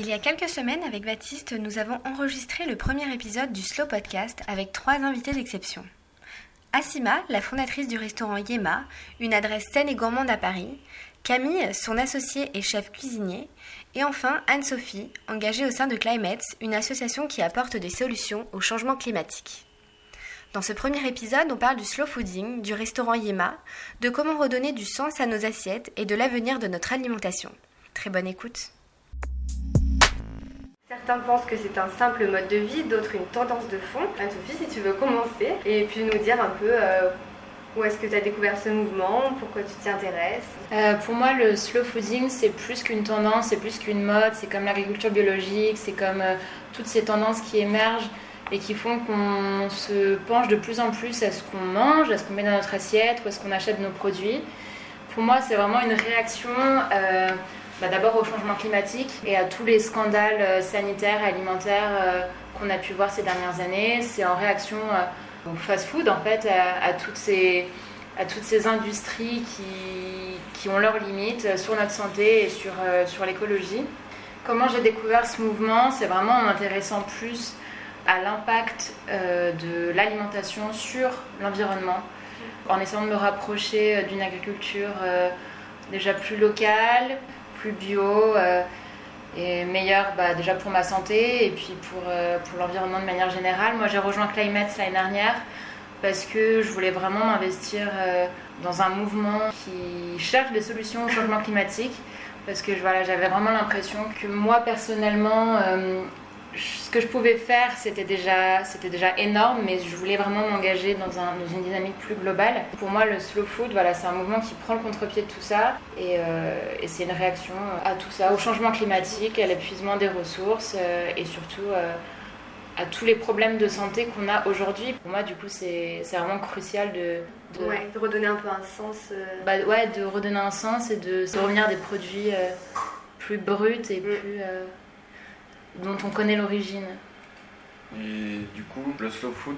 Il y a quelques semaines, avec Baptiste, nous avons enregistré le premier épisode du Slow Podcast avec trois invités d'exception. Asima, la fondatrice du restaurant Yema, une adresse saine et gourmande à Paris, Camille, son associée et chef cuisinier, et enfin Anne-Sophie, engagée au sein de Climates, une association qui apporte des solutions au changement climatique. Dans ce premier épisode, on parle du slow fooding, du restaurant Yema, de comment redonner du sens à nos assiettes et de l'avenir de notre alimentation. Très bonne écoute. Certains pensent que c'est un simple mode de vie, d'autres une tendance de fond. Anne-Sophie, si tu veux commencer et puis nous dire un peu euh, où est-ce que tu as découvert ce mouvement, pourquoi tu t'y intéresses. Euh, pour moi, le slow fooding, c'est plus qu'une tendance, c'est plus qu'une mode, c'est comme l'agriculture biologique, c'est comme euh, toutes ces tendances qui émergent et qui font qu'on se penche de plus en plus à ce qu'on mange, à ce qu'on met dans notre assiette ou à ce qu'on achète nos produits. Pour moi, c'est vraiment une réaction bah, d'abord au changement climatique et à tous les scandales euh, sanitaires et alimentaires euh, qu'on a pu voir ces dernières années. C'est en réaction euh, au fast-food, en fait, à, toutes ces, industries qui, ont leurs limites sur notre santé et sur l'écologie. Comment j'ai découvert ce mouvement? C'est vraiment en m'intéressant plus à l'impact de l'alimentation sur l'environnement, en essayant de me rapprocher d'une agriculture déjà plus locale, plus bio euh, et meilleur bah, déjà pour ma santé et puis pour, euh, pour l'environnement de manière générale. Moi j'ai rejoint Climate l'année dernière parce que je voulais vraiment m'investir euh, dans un mouvement qui cherche des solutions au changement climatique parce que voilà, j'avais vraiment l'impression que moi personnellement ce que je pouvais faire, c'était déjà, c'était déjà énorme, mais je voulais vraiment m'engager dans, un, dans, une dynamique plus globale. Pour moi, le slow food, voilà, c'est un mouvement qui prend le contre-pied de tout ça, et, euh, et c'est une réaction à tout ça, au changement climatique, à l'épuisement des ressources, euh, et surtout euh, à tous les problèmes de santé qu'on a aujourd'hui. Pour moi, du coup, c'est vraiment crucial de, de... Ouais, de redonner un peu un sens. Bah, ouais, de redonner un sens et de, de revenir à des produits plus bruts et mm. plus dont on connaît l'origine. Et du coup, le slow food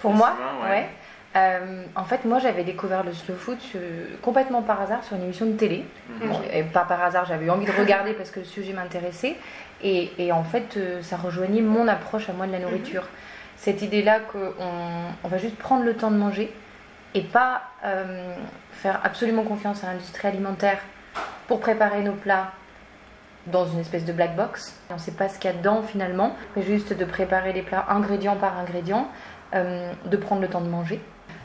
Pour moi, ouais. Euh, en fait, moi, j'avais découvert le slow food complètement par hasard sur une émission de télé. Mhm. et pas par hasard, j'avais eu envie de regarder parce que le sujet m'intéressait. Et, et, en fait, euh, ça rejoignait mon approche à moi de la nourriture. Cette idée-là qu'on on va juste prendre le temps de manger et pas euh, faire absolument confiance à l'industrie alimentaire pour préparer nos plats, dans une espèce de black box. On ne sait pas ce qu'il y a dedans finalement, mais juste de préparer les plats ingrédient par ingrédient, euh, de prendre le temps de manger.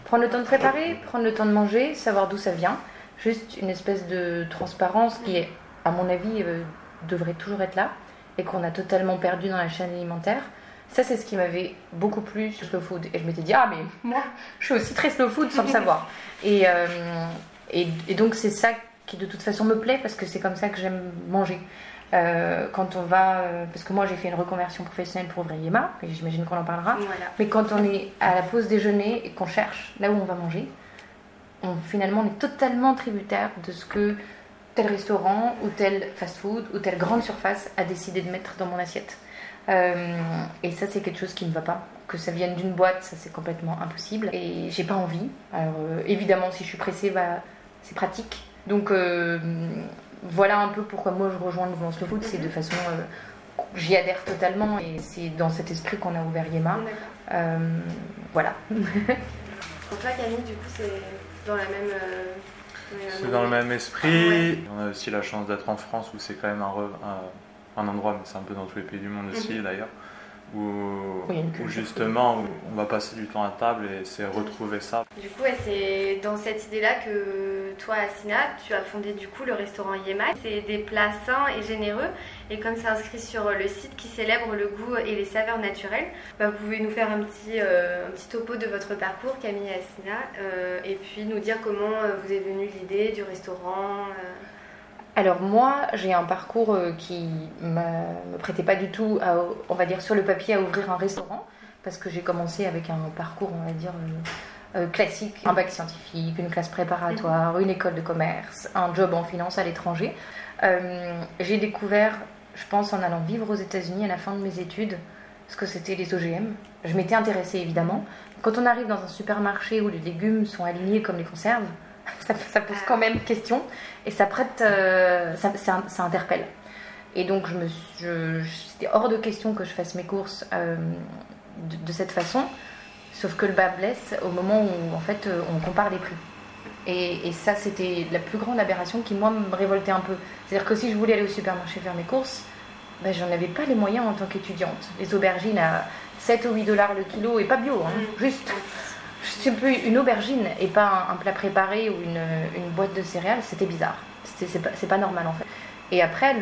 Prendre le temps de préparer, prendre le temps de manger, savoir d'où ça vient. Juste une espèce de transparence qui, est, à mon avis, euh, devrait toujours être là et qu'on a totalement perdu dans la chaîne alimentaire. Ça, c'est ce qui m'avait beaucoup plu sur slow food. Et je m'étais dit, ah, mais moi, je suis aussi très slow food sans le savoir. Et, euh, et, et donc, c'est ça qui de toute façon me plaît parce que c'est comme ça que j'aime manger. Euh, quand on va, euh, parce que moi j'ai fait une reconversion professionnelle pour ouvrir Yema, et j'imagine qu'on en parlera, mais quand on est à la pause déjeuner et qu'on cherche là où on va manger, on, finalement on est totalement tributaire de ce que tel restaurant ou tel fast-food ou telle grande surface a décidé de mettre dans mon assiette. Euh, et ça c'est quelque chose qui ne va pas. Que ça vienne d'une boîte, ça c'est complètement impossible. Et j'ai pas envie. Alors évidemment si je suis pressée, bah, c'est pratique. Donc voilà un peu pourquoi moi je rejoins le mouvement slow food, c'est de façon. Euh, j'y adhère totalement et c'est dans cet esprit qu'on a ouvert Yema. Euh, voilà. Pour toi, Camille, du coup, c'est dans la même. Euh, c'est dans le même esprit. On a aussi la chance d'être en France où c'est quand même un, un, endroit, mais c'est un peu dans tous les pays du monde aussi mhm. d'ailleurs, où, justement on va passer du temps à table et c'est retrouver ça. Du coup, c'est dans cette idée-là que toi, Asina, tu as fondé du coup le restaurant Yema. C'est des plats sains et généreux et comme c'est inscrit sur le site qui célèbre le goût et les saveurs naturelles, bah, vous pouvez nous faire un petit, euh, un petit topo de votre parcours, Camille et Asina, euh, et puis nous dire comment euh, vous est venue l'idée du restaurant. Alors moi, j'ai un parcours euh, qui ne me prêtait pas du tout, on va dire, sur le papier à ouvrir un restaurant, parce que j'ai commencé avec un parcours, on va dire, euh, euh, classique, un bac scientifique, une classe préparatoire, une école de commerce, un job en finance à l'étranger. j'ai découvert, je pense, en allant vivre aux États-Unis à la fin de mes études, ce que c'était les OGM. Je m'étais intéressée évidemment. Quand on arrive dans un supermarché où les légumes sont alignés comme les conserves, ça, pose quand même question et ça prête, euh, ça, ça, interpelle. Et donc, je me, c'était hors de question que je fasse mes courses euh, de, cette façon. Sauf que le bas blesse au moment où, en fait, euh, on compare les prix. Et, ça, c'était la plus grande aberration qui, moi, me révoltait un peu. C'est-à-dire que si je voulais aller au supermarché faire mes courses, ben, j'en avais pas les moyens en tant qu'étudiante. Les aubergines à 7 ou 8 dollars le kilo, et pas bio, hein, mm. juste un peu une aubergine et pas un, plat préparé ou une, boîte de céréales, c'était bizarre. C'est pas, pas, normal en fait. Et après,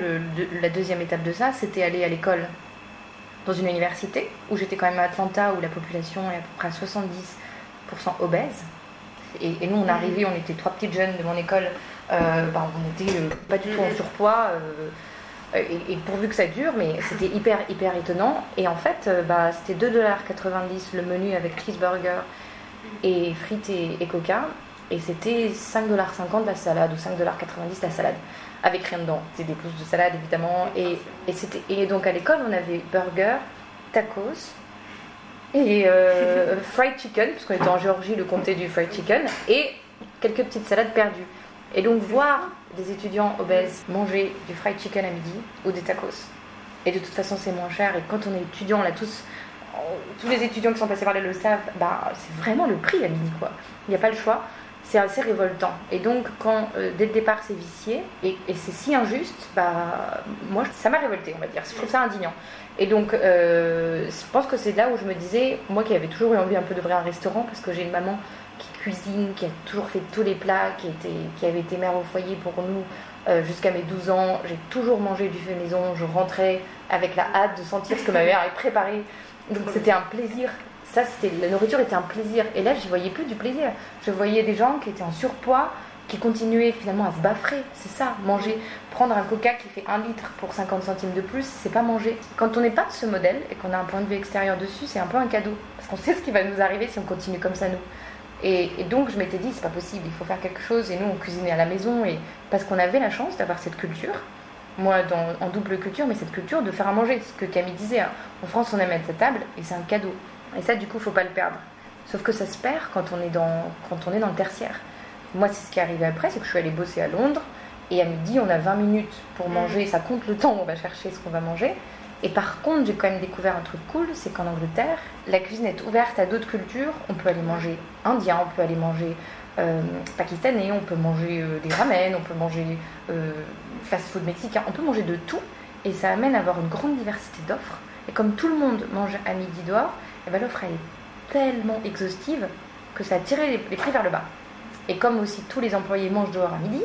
la deuxième étape de ça, c'était aller à l'école dans une université où j'étais quand même à Atlanta où la population est à peu près à 70% obèse. Et, nous, on arrivait, on était trois petites jeunes de mon école, euh, bah, on était euh, pas du tout en surpoids. Euh, et, pourvu que ça dure, mais c'était hyper, hyper étonnant. Et en fait, bah, c'était 2,90$ le menu avec cheeseburger et frites et, coca. Et c'était 5,50$ la salade ou 5,90$ la salade. Avec rien dedans. C'était des pousses de salade évidemment. Et, et, c'était, et donc à l'école, on avait burger, tacos et euh, fried chicken, parce qu'on était en Géorgie, le comté du fried chicken, et quelques petites salades perdues. Et donc voir des étudiants obèses manger du fried chicken à midi ou des tacos. Et de toute façon, c'est moins cher. Et quand on est étudiant, on a tous tous les étudiants qui sont passés par là le savent, bah, c'est vraiment le prix à midi, quoi. Il n'y a pas le choix. C'est assez révoltant. Et donc, quand euh, dès le départ c'est vicié et, c'est si injuste, bah, moi ça m'a révolté, on va dire. Je trouve ça indignant. Et donc, euh, je pense que c'est là où je me disais, moi qui avais toujours eu envie un peu d'ouvrir un restaurant, parce que j'ai une maman qui cuisine, qui a toujours fait tous les plats, qui, avait été mère au foyer pour nous euh, jusqu'à mes 12 ans. J'ai toujours mangé du fait maison. Je rentrais avec la hâte de sentir ce que ma mère avait préparé. Donc c'était un plaisir. Ça, c'était la nourriture était un plaisir. Et là, je voyais plus du plaisir. Je voyais des gens qui étaient en surpoids, qui continuaient finalement à se baffrer. C'est ça, manger. Prendre un coca qui fait un litre pour 50 centimes de plus, c'est pas manger. Quand on n'est pas de ce modèle et qu'on a un point de vue extérieur dessus, c'est un peu un cadeau. Parce qu'on sait ce qui va nous arriver si on continue comme ça, nous. Et, donc je m'étais dit, c'est pas possible, il faut faire quelque chose. Et nous, on cuisinait à la maison, et parce qu'on avait la chance d'avoir cette culture moi dans, en double culture, mais cette culture de faire à manger. Ce que Camille disait, hein. en France on aime être à table et c'est un cadeau. Et ça du coup faut pas le perdre. Sauf que ça se perd quand on est dans, quand on est dans le tertiaire. Moi c'est ce qui est arrivé après, c'est que je suis allée bosser à Londres et à midi on a 20 minutes pour manger, ça compte le temps où on va chercher ce qu'on va manger. Et par contre j'ai quand même découvert un truc cool, c'est qu'en Angleterre, la cuisine est ouverte à d'autres cultures. On peut aller manger indien, on peut aller manger euh, pakistanais, on peut manger euh, des ramen, on peut manger euh, fast-food mexicain, on peut manger de tout et ça amène à avoir une grande diversité d'offres. Et comme tout le monde mange à midi dehors, eh ben l'offre est tellement exhaustive que ça a tiré les, prix vers le bas. Et comme aussi tous les employés mangent dehors à midi,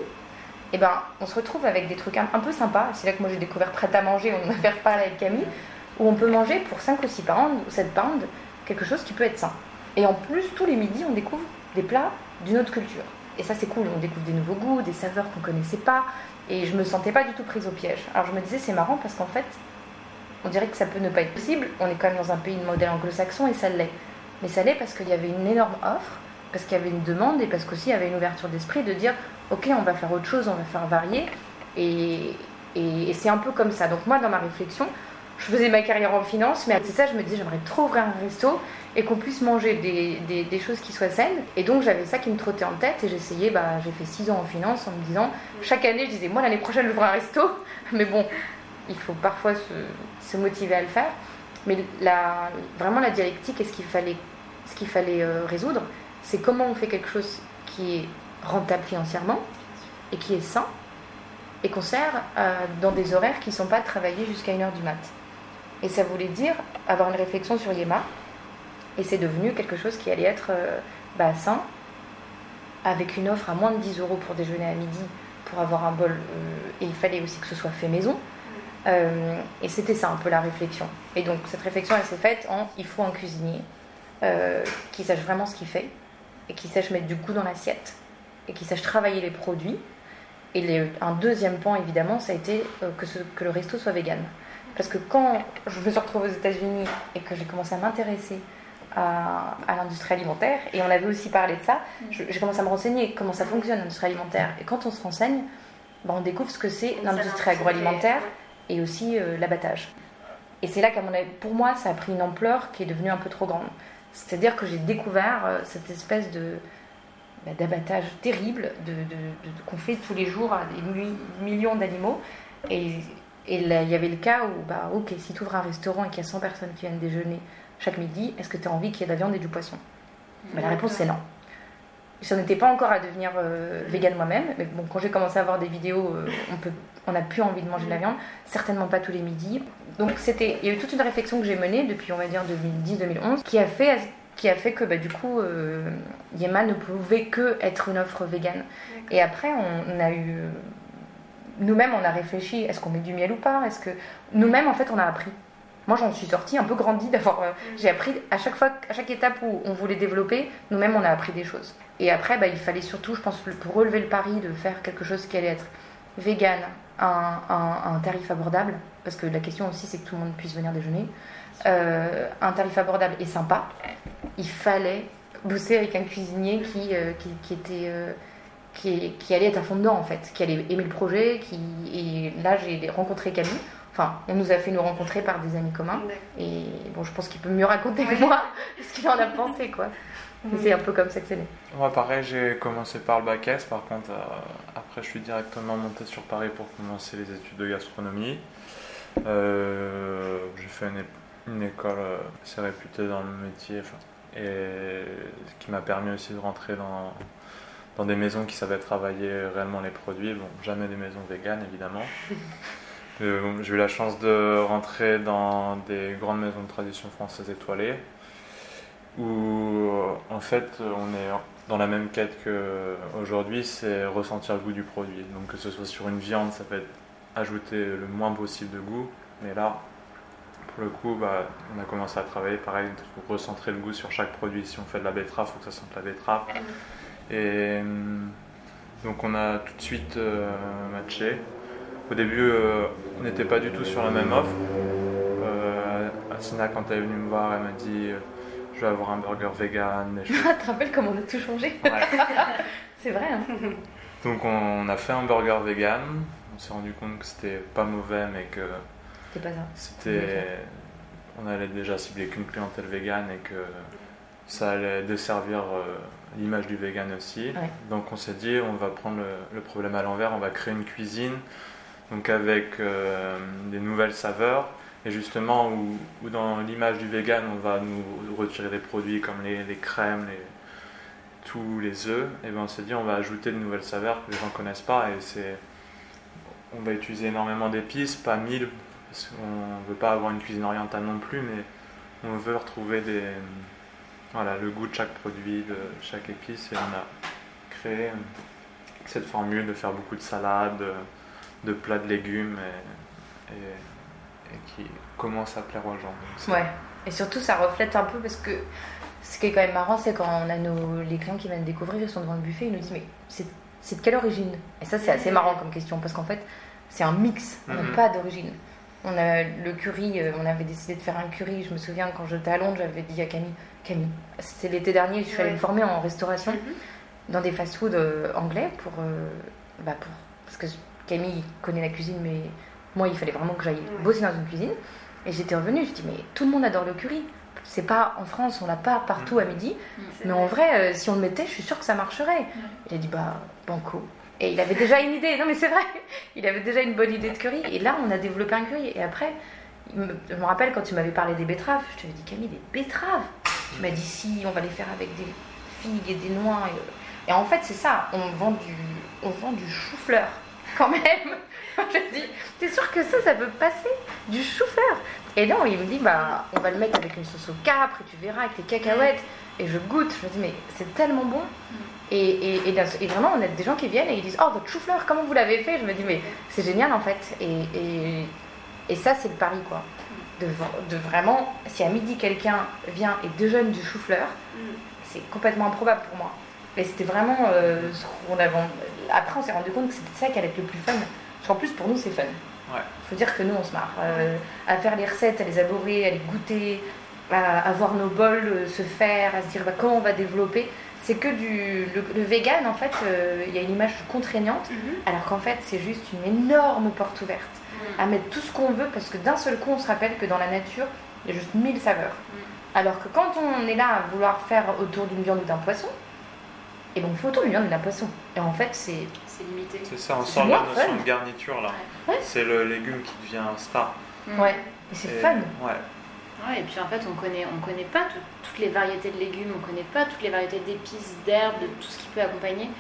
eh ben, on se retrouve avec des trucs un, peu sympas. C'est là que moi j'ai découvert prêt à manger, on en a fait reparler avec Camille, où on peut manger pour 5 ou 6 pounds ou 7 pounds quelque chose qui peut être sain. Et en plus, tous les midis, on découvre des plats d'une autre culture. Et ça, c'est cool. On découvre des nouveaux goûts, des saveurs qu'on connaissait pas. Et je me sentais pas du tout prise au piège. Alors je me disais, c'est marrant parce qu'en fait, on dirait que ça peut ne pas être possible. On est quand même dans un pays de modèle anglo-saxon et ça l'est. Mais ça l'est parce qu'il y avait une énorme offre, parce qu'il y avait une demande et parce qu'aussi il y avait une ouverture d'esprit de dire, ok, on va faire autre chose, on va faire varier. Et c'est un peu comme ça. Donc moi, dans ma réflexion, je faisais ma carrière en finance, mais c'est ça, je me disais, j'aimerais trop ouvrir un resto et qu'on puisse manger des, des, choses qui soient saines. Et donc j'avais ça qui me trottait en tête et j'essayais, bah, j'ai fait 6 ans en finance en me disant, chaque année je disais, moi l'année prochaine j'ouvre un resto, mais bon, il faut parfois se, motiver à le faire. Mais la, vraiment la dialectique et ce qu'il fallait, ce qu'il fallait euh, résoudre, c'est comment on fait quelque chose qui est rentable financièrement et qui est sain et qu'on sert euh, dans des horaires qui ne sont pas travaillés jusqu'à 1h du mat'. Et ça voulait dire avoir une réflexion sur Yema. Et c'est devenu quelque chose qui allait être euh, bah, sain, avec une offre à moins de 10 euros pour déjeuner à midi, pour avoir un bol. Euh, et il fallait aussi que ce soit fait maison. Euh, et c'était ça un peu la réflexion. Et donc cette réflexion, elle s'est faite en il faut un cuisinier qui sache vraiment ce qu'il fait, et qui sache mettre du goût dans l'assiette, et qui sache travailler les produits. Et un deuxième point, évidemment, ça a été que, que le resto soit vegan. Parce que quand je me suis retrouvée aux États-Unis et que j'ai commencé à m'intéresser à, l'industrie alimentaire, et on avait aussi parlé de ça, mm. j'ai commencé à me renseigner comment ça fonctionne l'industrie alimentaire. Et quand on se renseigne, ben, on découvre ce que c'est l'industrie agroalimentaire et aussi euh, l'abattage. Et c'est là qu'à mon avis, pour moi, ça a pris une ampleur qui est devenue un peu trop grande. C'est-à-dire que j'ai découvert euh, cette espèce de ben, d'abattage terrible de, qu'on fait tous les jours à des millions d'animaux. Et Et il y avait le cas où, bah, ok, si tu ouvres un restaurant et qu'il y a 100 personnes qui viennent déjeuner chaque midi, est-ce que tu as envie qu'il y ait de la viande et du poisson? Bah, La réponse c'est non. Je n'en étais pas encore à devenir euh, végane moi-même, mais bon, quand j'ai commencé à voir des vidéos, euh, on peut, on n'a plus envie de manger de la viande, certainement pas tous les midis. Donc c'était, il y a eu toute une réflexion que j'ai menée depuis, on va dire, 2010-2011, qui a fait qui a fait que bah, du coup euh, Yema ne pouvait que être une offre végane. Et après on, a eu nous-mêmes on a réfléchi est-ce qu'on met du miel ou pas? Est-ce que nous-mêmes en fait on a appris. Moi j'en suis sortie un peu grandie d'avoir mm. j'ai appris à chaque fois à chaque étape où on voulait développer nous-mêmes on a appris des choses. Et après bah, il fallait surtout je pense pour relever le pari de faire quelque chose qui allait être végane, un, un, tarif abordable parce que la question aussi c'est que tout le monde puisse venir déjeuner. Euh, un tarif abordable et sympa, il fallait bosser avec un cuisinier qui, euh, qui, était, euh, qui, qui, allait être à fond dedans en fait, qui allait aimer le projet. Qui, et là, j'ai rencontré Camille. Enfin, on nous a fait nous rencontrer par des amis communs. Et bon, je pense qu'il peut mieux raconter que moi ce qu'il en a pensé, quoi. C'est un peu comme ça que c'est né. Moi, pareil, j'ai commencé par le bac S. Par contre, après, je suis directement monté sur Paris pour commencer les études de gastronomie. j'ai fait une une école euh, assez réputée dans le métier et qui m'a permis aussi de rentrer dans, dans des maisons qui savaient travailler réellement les produits. Bon, jamais des maisons véganes évidemment. Euh, j'ai eu la chance de rentrer dans des grandes maisons de tradition française étoilées où euh, en fait on est dans la même quête qu'aujourd'hui, c'est ressentir le goût du produit. Donc que ce soit sur une viande, ça peut être ajouter le moins possible de goût, mais là pour le coup, bah, on a commencé à travailler pareil pour recentrer le goût sur chaque produit. Si on fait de la betterave, il faut que ça sente la betterave. Et hum, donc on a tout de suite euh, matché. Au début, euh, on n'était pas du tout sur la même offre. Euh, Asina, quand elle est venue me voir, elle m'a dit Je vais avoir un burger vegan. tu te rappelles comment on a tout changé? C'est vrai. Hein donc on a fait un burger vegan. On s'est rendu compte que c'était pas mauvais, mais que c'était pas ça. C'était. On allait déjà cibler qu'une clientèle végane et que ça allait desservir euh, l'image du vegan aussi. Donc on s'est dit, on va prendre le, problème à l'envers, on va créer une cuisine donc avec euh, des nouvelles saveurs. Et justement, où, dans l'image du vegan, on va nous retirer des produits comme les, crèmes, les, tous les œufs, et bien on s'est dit, on va ajouter de nouvelles saveurs que les gens ne connaissent pas. Et c'est, on va utiliser énormément d'épices, pas mille parce qu'on ne veut pas avoir une cuisine orientale non plus, mais on veut retrouver des, voilà, le goût de chaque produit, de chaque épice, et on a créé cette formule de faire beaucoup de salades, de, plats de légumes, et, qui commence à plaire aux gens. ouais, et surtout ça reflète un peu parce que ce qui est quand même marrant, c'est quand on a nos, les clients qui viennent découvrir, ils sont devant le buffet, ils nous disent mais c'est de quelle origine? Et ça c'est assez marrant comme question parce qu'en fait c'est un mix, on n'a mhm. pas d'origine. On a le curry, euh, on avait décidé de faire un curry. Je me souviens quand j'étais à Londres, j'avais dit à Camille, Camille, c'était l'été dernier, je suis allée me former en restauration mm-hmm. dans des fast-foods euh, anglais pour, euh, bah pour, parce que Camille connaît la cuisine, mais moi il fallait vraiment que j'aille bosser dans une cuisine. Et j'étais revenue, je dis mais tout le monde adore le curry. C'est pas en France, on l'a pas partout à midi, mm. mais en vrai, si on le mettait, je suis sûre que ça marcherait. Il a dit bah banco. Et il avait déjà une idée, non mais c'est vrai, il avait déjà une bonne idée de curry. Et là, on a développé un curry. Et après, je me rappelle quand tu m'avais parlé des betteraves, je t'avais dit Camille, des betteraves Tu m'as dit si, on va les faire avec des figues et des noix. Et, en fait, c'est ça, on vend du, on vend du chou-fleur quand même. je dis, t'es sûr que ça, ça peut passer? Du chou-fleur Et non, il me dit, bah, on va le mettre avec une sauce au capre, et tu verras, avec les cacahuètes. Et je goûte, je me dis, mais c'est tellement bon. Et, et, vraiment, on a des gens qui viennent et ils disent Oh, votre chou-fleur, comment vous l'avez fait? Je me dis Mais c'est génial en fait. Et, ça, c'est le pari quoi. De, de vraiment, si à midi quelqu'un vient et déjeune du chou-fleur, c'est complètement improbable pour moi. Et c'était vraiment euh, ce qu'on avait. Après, on s'est rendu compte que c'était ça qui allait être le plus fun. Parce qu'en plus, pour nous, c'est fun. Il faut dire que nous, on se marre. Euh, à faire les recettes, à les abourer, à les goûter, à, voir nos bols euh, se faire, à se dire bah, comment on va développer c'est que du le, vegan en fait euh, il y a une image contraignante mhm. alors qu'en fait c'est juste une énorme porte ouverte mhm. à mettre tout ce qu'on veut parce que d'un seul coup on se rappelle que dans la nature il y a juste mille saveurs mhm. alors que quand on est là à vouloir faire autour d'une viande ou d'un poisson et eh bon on fait autour d'une viande ou d'un poisson et en fait c'est c'est limité. C'est ça, on sort de la notion de garniture là. C'est le légume qui devient star. Mm. Ouais, et c'est fun. Ouais. Ouais, et puis en fait, on connaît, on connaît pas toutes les variétés de légumes, on connaît pas toutes les variétés d'épices, d'herbes, de tout ce qui peut accompagner.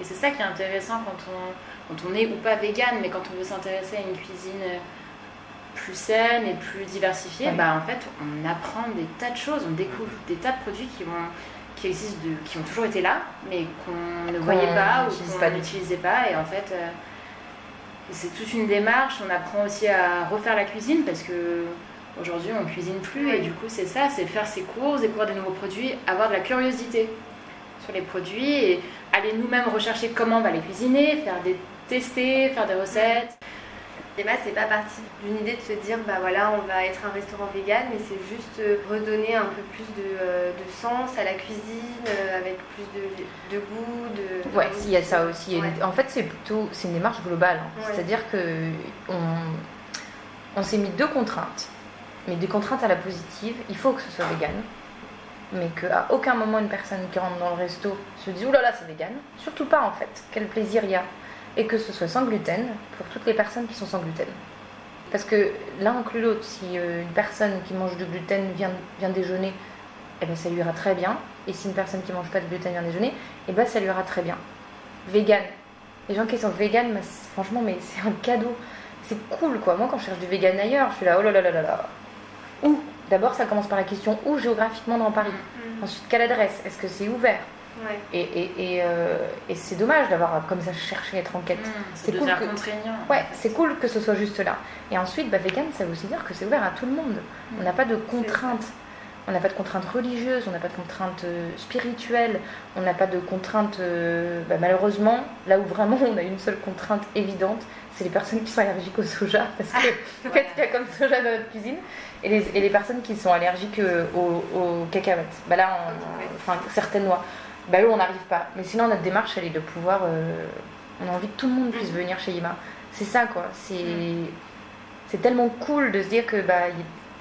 Et c'est ça qui est intéressant quand on, quand on est ou pas vegan, mais quand on veut s'intéresser à une cuisine plus saine et plus diversifiée, bah, en fait, on apprend des tas de choses, on découvre des tas de produits qui, vont, qui existent, de, qui ont toujours été là, mais qu'on ne voyait pas ou qu'on n'utilisait pas. Et en fait, euh, c'est toute une démarche. On apprend aussi à refaire la cuisine parce que aujourd'hui, on cuisine plus. Et du coup, c'est ça, c'est faire ses courses, découvrir des nouveaux produits, avoir de la curiosité sur les produits et aller nous-mêmes rechercher comment on va les cuisiner, faire des tester, faire des recettes. Emma, c'est pas parti d'une idée de se dire, bah voilà, on va être un restaurant vegan, mais c'est juste euh, redonner un peu plus de, euh, sens à la cuisine, euh, avec plus de, goût, de. Ouais, il y a ça aussi. En fait, c'est plutôt, c'est une démarche globale. Hein. C'est-à-dire que on, on s'est mis deux contraintes, mais des contraintes à la positive. Il faut que ce soit vegan, mais qu'à aucun moment une personne qui rentre dans le resto se dit, oulala, là là, c'est vegan. Surtout pas en fait. Quel plaisir il y a et que ce soit sans gluten pour toutes les personnes qui sont sans gluten. Parce que l'un inclut l'autre. Si euh, une personne qui mange du gluten vient, vient déjeuner, eh ben, ça lui ira très bien. Et si une personne qui mange pas de gluten vient déjeuner, eh ben, ça lui ira très bien. Vegan. Les gens qui sont vegan, franchement, mais c'est un cadeau. C'est cool, quoi. Moi, quand je cherche du vegan ailleurs, je suis là, oh là là là là là. Où D'abord, ça commence par la question où géographiquement dans Paris. Mm. Ensuite, quelle adresse? Est-ce que c'est ouvert? Et, et, euh, et, c'est dommage d'avoir comme ça cherché à être en quête. Mmh, c'est cool que... contraignant. Ouais, c'est cool que ce soit juste là. Et ensuite, bah, vegan, ça veut aussi dire que c'est ouvert à tout le monde. Mmh. On n'a pas de contraintes. On n'a pas de contraintes religieuses, on n'a pas de contraintes euh, spirituelles, on n'a pas de contraintes. Euh, bah, malheureusement, là où vraiment on a une seule contrainte évidente, c'est les personnes qui sont allergiques au soja. Parce que qu'est-ce qu'il y a comme soja dans notre cuisine et les, et les, personnes qui sont allergiques aux, aux cacahuètes. Bah là, enfin, certaines noix bah eux on n'arrive pas. Mais sinon notre démarche elle est de pouvoir, euh, on a envie que tout le monde puisse venir chez Yima. C'est ça quoi. C'est c'est tellement cool de se dire que bah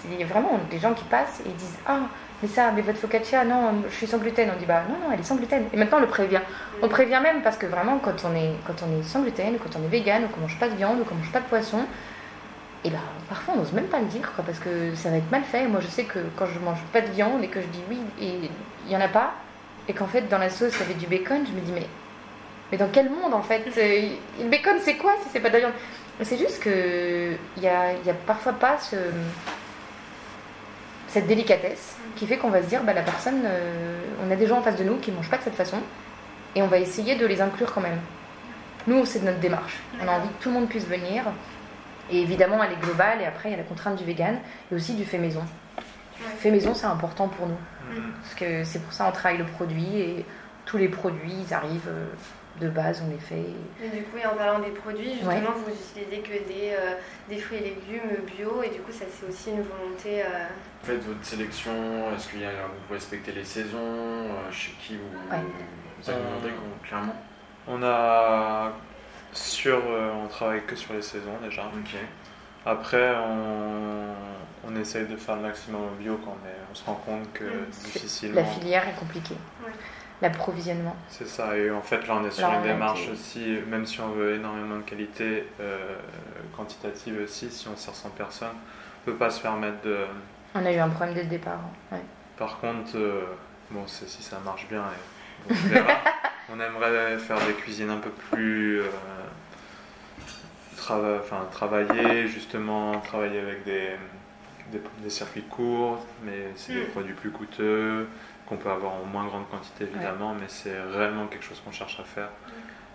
il y, a vraiment des gens qui passent et disent ah mais ça mais votre focaccia non je suis sans gluten. On dit bah non non elle est sans gluten. Et maintenant on le prévient. On prévient même parce que vraiment quand on est quand on est sans gluten, quand on est vegan, ou qu'on mange pas de viande, ou qu'on mange pas de poisson. Et bah parfois on n'ose même pas le dire quoi, parce que ça va être mal fait. Moi je sais que quand je mange pas de viande et que je dis oui et il y en a pas, et qu'en fait dans la sauce il y avait du bacon, je me dis mais, mais dans quel monde en fait? Le bacon c'est quoi si c'est pas de la viande? C'est juste que il y a, y a, parfois pas ce, cette délicatesse qui fait qu'on va se dire bah la personne, euh, on a des gens en face de nous qui mangent pas de cette façon et on va essayer de les inclure quand même. Nous c'est notre démarche. On a envie que tout le monde puisse venir. Et évidemment, elle est globale. Et après, il y a la contrainte du vegan et aussi du fait maison. Fait maison, c'est important pour nous. Parce que c'est pour ça qu'on travaille le produit et tous les produits, ils arrivent euh, de base, on les fait. Et du coup, en parlant des produits, justement, vous utilisez que des, euh, des, fruits et légumes bio et du coup, ça c'est aussi une volonté. Euh... Faites votre sélection, est-ce qu'il y a, vous respectez les saisons, euh, chez qui vous, vous alimentez clairement On a sur, on travaille que sur les saisons déjà. Après, on, on essaye de faire le maximum bio quand on, se rend compte que difficilement. La filière est compliquée. L'approvisionnement. C'est ça, et en fait là on est sur une démarche aussi, même si on veut énormément de qualité euh, quantitative aussi, si on sert 100 personnes, on ne peut pas se permettre de... On a eu un problème dès le départ. Par contre, euh, bon, si ça marche bien, on verra. on aimerait faire des cuisines un peu plus... Euh, enfin, travailler, justement, travailler avec des des, circuits courts, mais c'est des mm. produits plus coûteux, qu'on peut avoir en moins grande quantité évidemment, mais c'est réellement quelque chose qu'on cherche à faire.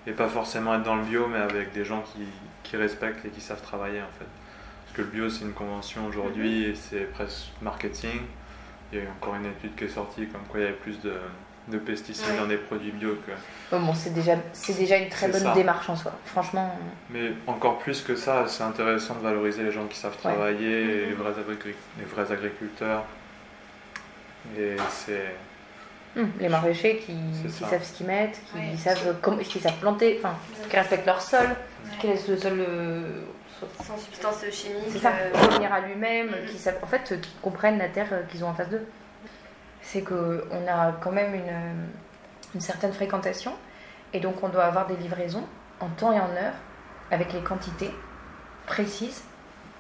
Et pas forcément être dans le bio, mais avec des gens qui, qui, respectent et qui savent travailler en fait. Parce que le bio c'est une convention aujourd'hui mm-hmm. et c'est presque marketing. Il y a encore une étude qui est sortie comme quoi il y avait plus de, de pesticides dans des produits bio que. bon, c'est déjà, déjà une très bonne démarche en soi, franchement. Mais encore plus que ça, c'est intéressant de valoriser les gens qui savent travailler, les, vrais les vrais agriculteurs. Et c'est. Hum, les maraîchers qui, savent ce qu'ils mettent, qui, savent, qui savent planter, enfin, qui respectent leur sol, qui laissent le sol. Euh, sans substance chimique. C'est ça, euh, revenir à lui-même, mm-hmm. qui savent, en fait, qui comprennent la terre euh, qu'ils ont en face d'eux c'est qu'on a quand même une, certaine fréquentation et donc on doit avoir des livraisons en temps et en heure, avec les quantités précises.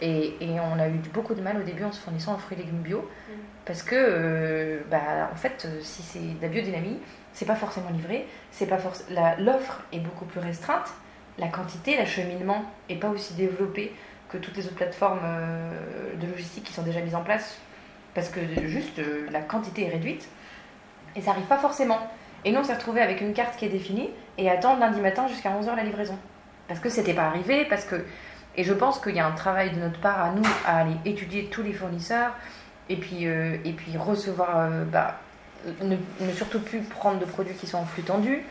Et, on a eu beaucoup de mal au début en se fournissant en fruits et légumes bio, mm. parce que, euh, bah, en fait, si c'est de la biodynamie, c'est pas forcément livré, c'est pas l'offre est beaucoup plus restreinte, la quantité, l'acheminement est pas aussi développé que toutes les autres plateformes euh, de logistique qui sont déjà mises en place, parce que juste euh, la quantité est réduite et ça arrive pas forcément. Et nous, on s'est retrouvé avec une carte qui est définie et attendre lundi matin jusqu'à 11h la livraison. Parce que c'était pas arrivé, parce que. Et je pense qu'il y a un travail de notre part à nous à aller étudier tous les fournisseurs et puis, euh, et puis recevoir. bah, ne, surtout plus prendre de produits qui sont en flux tendu.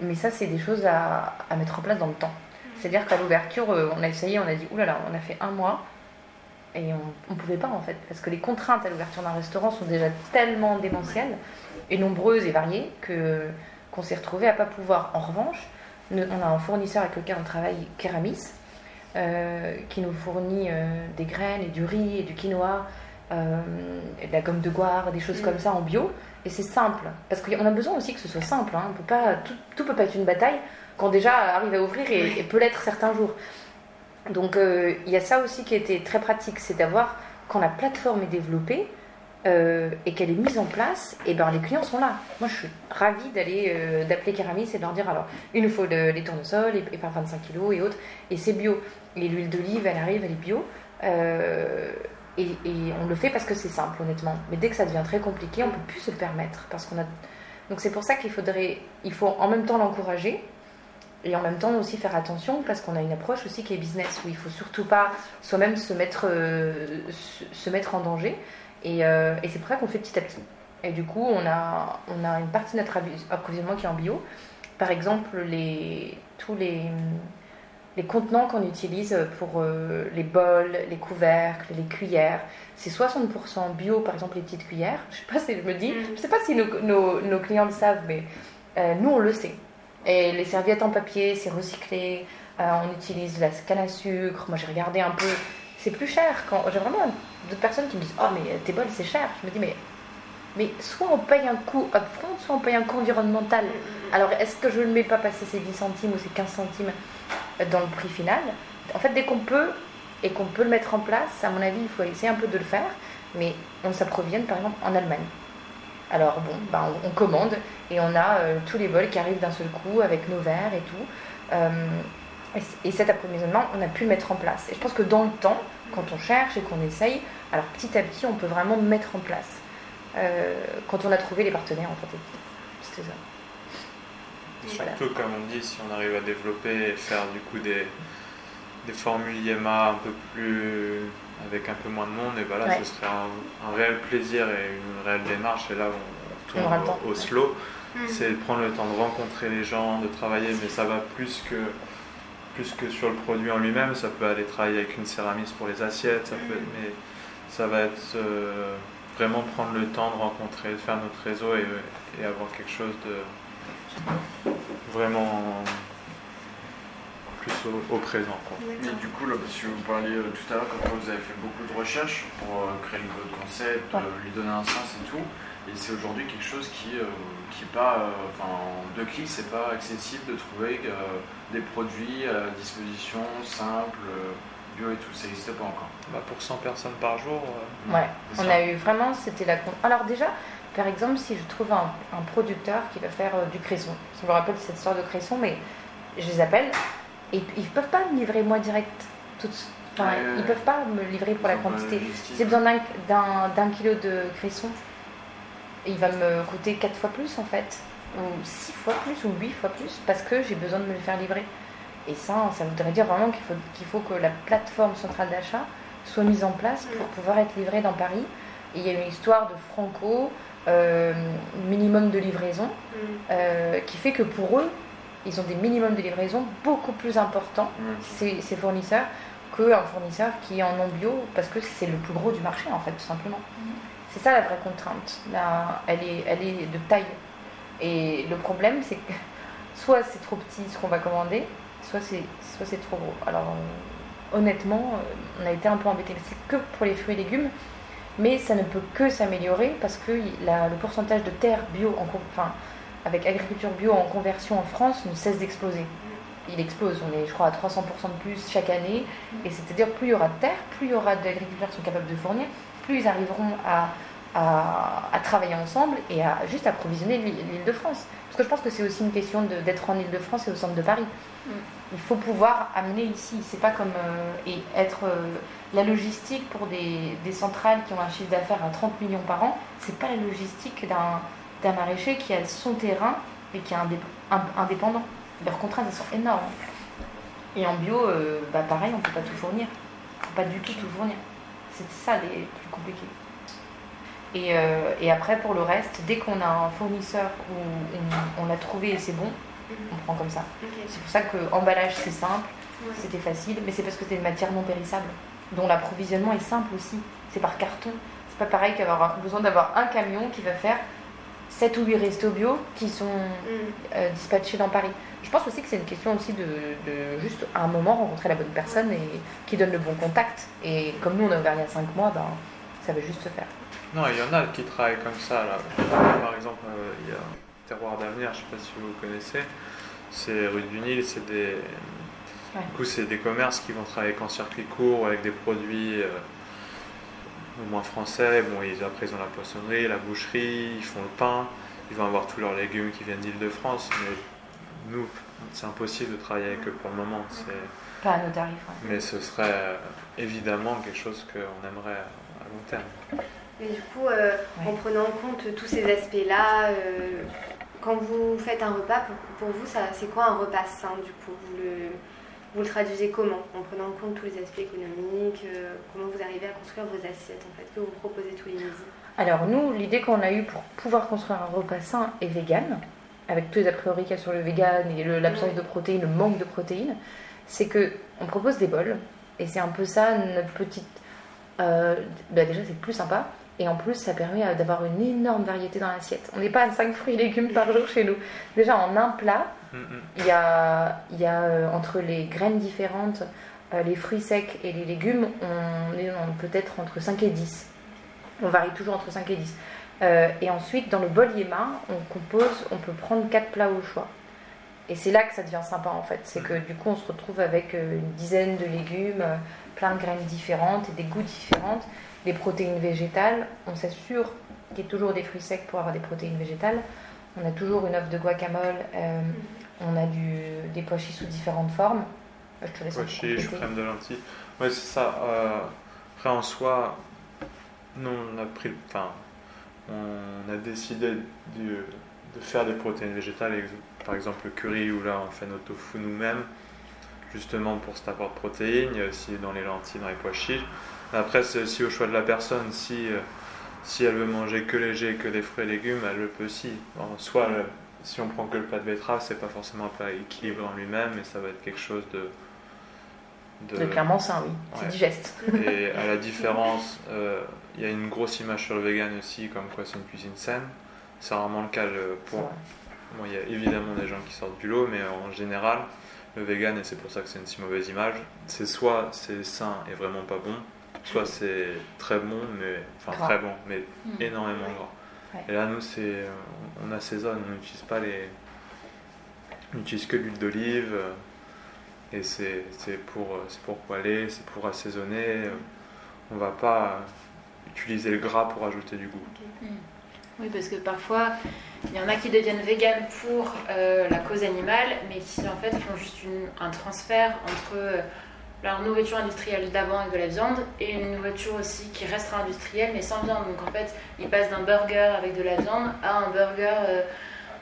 Mais ça, c'est des choses à, à mettre en place dans le temps. C'est-à-dire qu'à l'ouverture, euh, on a essayé, on a dit, oulala, on a fait un mois, et on ne pouvait pas en fait, parce que les contraintes à l'ouverture d'un restaurant sont déjà tellement démentielles et nombreuses et variées que qu'on s'est retrouvé à pas pouvoir. En revanche, on a un fournisseur avec lequel on travaille, Keramis, euh, qui nous fournit euh, des graines et du riz et du quinoa, et de la gomme de goire, des choses mm. comme ça en bio. Et c'est simple, parce qu'on a besoin aussi que ce soit simple. Hein. On peut pas, tout, tout peut pas être une bataille quand déjà arrive à ouvrir et, peut l'être certains jours. Donc euh, il y a ça aussi qui a été très pratique, c'est d'avoir, quand la plateforme est développée euh, et qu'elle est mise en place, et eh ben les clients sont là. Moi je suis ravie d'aller euh, d'appeler Keramis et de leur dire alors il nous faut les tournesols et, par 25 kilos et autres, et c'est bio. Et l'huile d'olive elle arrive, elle est bio. Et, et, on le fait parce que c'est simple, honnêtement. Mais dès que ça devient très compliqué, on peut plus se le permettre parce a. Donc c'est pour ça qu'il faudrait, il faut en même temps l'encourager, et en même temps aussi faire attention parce qu'on a une approche aussi qui est business où il faut surtout pas soi-même se mettre, euh, se, mettre en danger. Et, euh, c'est pour ça qu'on fait petit à petit. Et du coup, on a, on a une partie de notre approvisionnement qui est en bio. Par exemple, les, tous les, les contenants qu'on utilise pour euh, les bols, les couvercles, les cuillères, c'est 60% bio, par exemple les petites cuillères. Je sais pas si je me dis, mm. je sais pas si nos, nos, nos clients le savent, mais nous on le sait. Et les serviettes en papier, c'est recyclé. Euh, on utilise la canne à sucre. Moi, j'ai regardé un peu. C'est plus cher. Quand j'ai vraiment d'autres personnes qui me disent Oh, mais tes bols, c'est cher. Je me dis Mais, mais soit on paye un coût upfront, soit on paye un coût environnemental. Alors, est-ce que je ne mets pas passer ces 10 centimes ou ces 15 centimes dans le prix final En fait, dès qu'on peut et qu'on peut le mettre en place, à mon avis, il faut essayer un peu de le faire. Mais on s'approvisionne, par exemple, en Allemagne. Alors bon, ben, on, commande et on a euh, tous les bols qui arrivent d'un seul coup avec nos verres et tout. Euh, et, cet approvisionnement, on a pu le mettre en place. Et je pense que dans le temps, quand on cherche et qu'on essaye, alors petit à petit, on peut vraiment mettre en place. Euh, quand on a trouvé les partenaires, en fait. C'est ça. Surtout, comme on dit, si on arrive à développer et faire du coup des, des formules YEMA un peu plus avec un peu moins de monde, et voilà, ce serait un, réel plaisir et une réelle démarche. Et là, on, tourne au, slow. Mm. C'est prendre le temps de rencontrer les gens, de travailler, mais ça va plus que, plus que sur le produit en lui-même. Ça peut aller travailler avec une céramiste pour les assiettes, ça peut mais ça va être euh, vraiment prendre le temps de rencontrer, de faire notre réseau et, et avoir quelque chose de vraiment plus au, présent. Et du coup, là, parce que vous parliez euh, tout à l'heure, quand vous avez fait beaucoup de recherches pour euh, créer le concept, euh, lui donner un sens et tout, et c'est aujourd'hui quelque chose qui, qui pas, enfin, en deux clics, c'est pas accessible de trouver des produits à disposition simples, bio et tout, ça n'existe pas encore. Bah pour 100 personnes par jour. ouais, on a eu vraiment, c'était la. Alors déjà, par exemple, si je trouve un, un producteur qui va faire du cresson, je me rappelle cette histoire de cresson, mais je les appelle, et ils peuvent pas me livrer moi direct. Tout, enfin, ils peuvent pas me livrer pour la quantité. Si j'ai besoin d'un kilo de cresson, il va me coûter 4 fois plus en fait, ou 6 fois plus, ou 8 fois plus, parce que j'ai besoin de me le faire livrer. Et ça, ça voudrait dire vraiment qu'il faut, qu'il faut que la plateforme centrale d'achat soit mise en place pour pouvoir être livrée dans Paris. Et il y a une histoire de franco, euh, minimum de livraison, mm. euh, qui fait que pour eux, ils ont des minimums de livraison beaucoup plus importants, ces, fournisseurs, qu'un fournisseur qui est en non bio, parce que c'est le plus gros du marché, en fait, tout simplement. C'est ça la vraie contrainte. Là, elle, est, elle est de taille. Et le problème, c'est que soit c'est trop petit ce qu'on va commander, soit c'est, soit c'est trop gros. Alors, euh, honnêtement, on a été un peu embêtés. C'est que pour les fruits et légumes, mais ça ne peut que s'améliorer parce que le pourcentage de terre bio, en, enfin, avec agriculture bio en conversion en France ne cesse d'exploser. il explose. On est, je crois, à 300% de plus chaque année. Et c'est-à-dire, plus il y aura de terre, plus il y aura d'agriculteurs qui sont capables de fournir, plus ils arriveront à, travailler ensemble et à juste approvisionner l'île de France. Parce que je pense que c'est aussi une question d'être en île de France et au centre de Paris. Mm. Il faut pouvoir amener ici. C'est pas comme. Euh, et être. Euh, la logistique pour des, des, centrales qui ont un chiffre d'affaires à 30 millions par an, c'est pas la logistique d'un maraîcher qui a son terrain et qui est indépendant. Leurs contraintes, elles sont énormes. Et en bio, euh, bah pareil, on peut pas tout fournir. On peut pas du tout tout fournir. C'est ça les plus compliqués. Et, et, après, pour le reste, dès qu'on a un fournisseur où on, l'a trouvé et c'est bon, on prend comme ça. C'est pour ça que emballage, c'est simple, c'était facile, mais c'est parce que c'est une matière non périssable, dont l'approvisionnement est simple aussi. C'est par carton. C'est pas pareil qu'avoir besoin d'avoir un camion qui va faire 7 ou 8 restos bio qui sont mm. euh, dispatchés dans Paris. Je pense aussi que c'est une question aussi de, juste à un moment rencontrer la bonne personne et qui donne le bon contact. Et comme nous on a ouvert il y a 5 mois, ben, ça va juste se faire. Non, il y en a qui travaillent comme ça. Là. Par exemple, euh, il y a Terroir d'avenir, je ne sais pas si vous connaissez. C'est rue du Nil, c'est des. Du coup, c'est des commerces qui vont travailler qu'en circuit court avec des produits. Euh, au moins français. Bon, ils, après, ils ont la poissonnerie, la boucherie, ils font le pain, ils vont avoir tous leurs légumes qui viennent d'Île-de-France. Mais nous, c'est impossible de travailler avec eux pour le moment. Pas à nos tarifs. Mais ce serait euh, évidemment quelque chose qu'on aimerait à long terme. Et du coup, euh, en prenant en compte tous ces aspects-là, euh, quand vous faites un repas, pour, vous, c'est quoi un repas sain du coup? Le, vous le traduisez comment? En prenant en compte tous les aspects économiques euh, Comment vous arrivez à construire vos assiettes en fait? Que vous proposez tous les midis? Alors nous, l'idée qu'on a eue pour pouvoir construire un repas sain et vegan, avec tous les a priori qu'il y a sur le vegan et l'absence de protéines, le manque de protéines, c'est que on propose des bols. Et c'est un peu ça notre petite. Euh, bah déjà c'est plus sympa et en plus ça permet d'avoir une énorme variété dans l'assiette. On n'est pas à 5 fruits et légumes par jour chez nous. Déjà en un plat, il y a, y a euh, entre les graines différentes, euh, les fruits secs et les légumes, on est peut-être entre 5 et 10. On varie toujours entre 5 et 10. Euh, et ensuite, dans le bol Yéma, on compose, on peut prendre 4 plats au choix. Et c'est là que ça devient sympa en fait. C'est que du coup, on se retrouve avec une dizaine de légumes, plein de graines différentes et des goûts différents. Les protéines végétales, on s'assure qu'il y ait toujours des fruits secs pour avoir des protéines végétales. On a toujours une offre de guacamole on a du, des pois chiches sous différentes formes. Je te laisse pois chiches, crème de lentilles. Ouais, c'est ça. Euh, après, en soi, nous, on a pris, enfin, on a décidé de, de faire des protéines végétales. Par exemple, le curry, où là, on fait notre tofu nous-mêmes, justement pour cet apport de protéines. Il y a aussi dans les lentilles, dans les pois chiches. Après, c'est aussi au choix de la personne. Si, euh, si elle veut manger que léger, que des fruits et légumes, elle le peut aussi. soit si on prend que le plat de betterave, c'est pas forcément un plat équilibré en lui-même, mais ça va être quelque chose de. de... clairement sain, oui. C'est digeste. Et à la différence, euh, il y a une grosse image sur le vegan aussi, comme quoi c'est une cuisine saine. C'est rarement le cas pour. il y a évidemment des gens qui sortent du lot, mais en général, le vegan, et c'est pour ça que c'est une si mauvaise image, c'est soit c'est sain et vraiment pas bon, soit c'est très bon, mais. Enfin, très bon, mais mm. énormément gras. Et là, nous, c'est, euh, on assaisonne, on n'utilise pas les. On n'utilise que l'huile d'olive. Euh, et c'est, pour, euh, c'est pour poêler, c'est pour assaisonner. On va pas utiliser le gras pour ajouter du goût. Hmm. Oui, parce que parfois, il y en a qui deviennent véganes pour la cause animale, mais qui en fait font juste un transfert entre leur nourriture industrielle d'avant avec de la viande et une nourriture aussi qui restera industrielle mais sans viande. Donc en fait, ils passent d'un burger avec de la viande à un burger euh,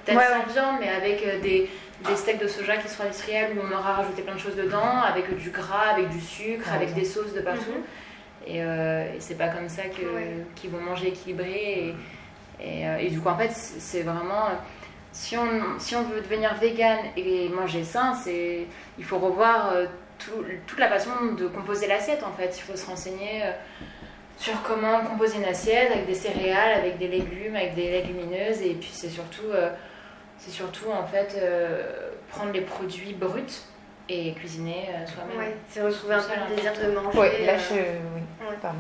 peut-être sans viande mais avec euh, des, des, steaks de soja qui seront industriels où on aura rajouté plein de choses dedans, avec du gras, avec du sucre, avec des sauces de partout. Mhm. Euh, et, c'est pas comme ça qu'ils vont manger équilibré. Et, et, du coup, en fait, c'est vraiment si on, si on veut devenir vegan et manger sain, il faut revoir toute la façon de composer l'assiette en fait. Il faut se renseigner euh, sur comment composer une assiette avec des céréales, avec des légumes, avec des légumineuses et puis c'est surtout, euh, surtout en fait euh, prendre les produits bruts et cuisiner soi-même. Oui, c'est retrouver un peu le plaisir de manger. Oui, là je. Oui, pardon.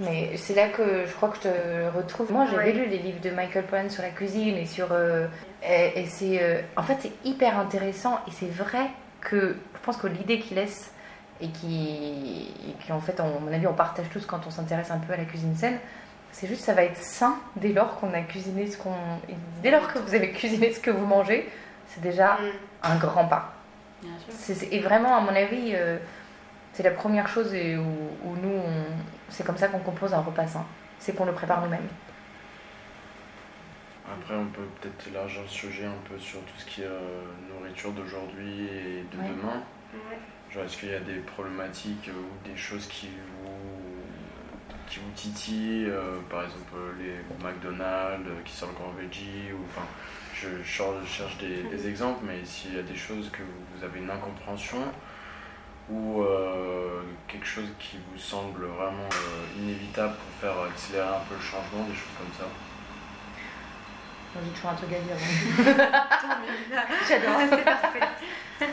Mais c'est là que je crois que je te retrouve. Moi j'avais lu les livres de Michael Pollan sur la cuisine et sur. et, et c'est. en fait, c'est hyper intéressant et c'est vrai que je pense que l'idée qu'il laisse et qui, qui, en fait, à mon avis, on partage tous quand on s'intéresse un peu à la cuisine saine, c'est juste ça va être sain dès lors qu'on a cuisiné ce qu'on. Dès lors que vous avez cuisiné ce que vous mangez, c'est déjà mm. un grand pas. Et vraiment, à mon avis, euh, c'est la première chose où, où nous, c'est comme ça qu'on compose un repas sain. C'est qu'on le prépare nous-mêmes. Après, on peut peut-être élargir le sujet un peu sur tout ce qui est euh, nourriture d'aujourd'hui et de demain. Genre, est-ce qu'il y a des problématiques ou des choses qui vous, qui vous titillent euh, Par exemple, les McDonald's qui sortent le grand veggie ou enfin, je, cherche des, exemples, mais s'il y a des choses que vous avez une incompréhension ou euh, quelque chose qui vous semble vraiment inévitable pour faire accélérer un peu le changement, des choses comme ça j'ai toujours un truc à dire. J'adore, c'est parfait.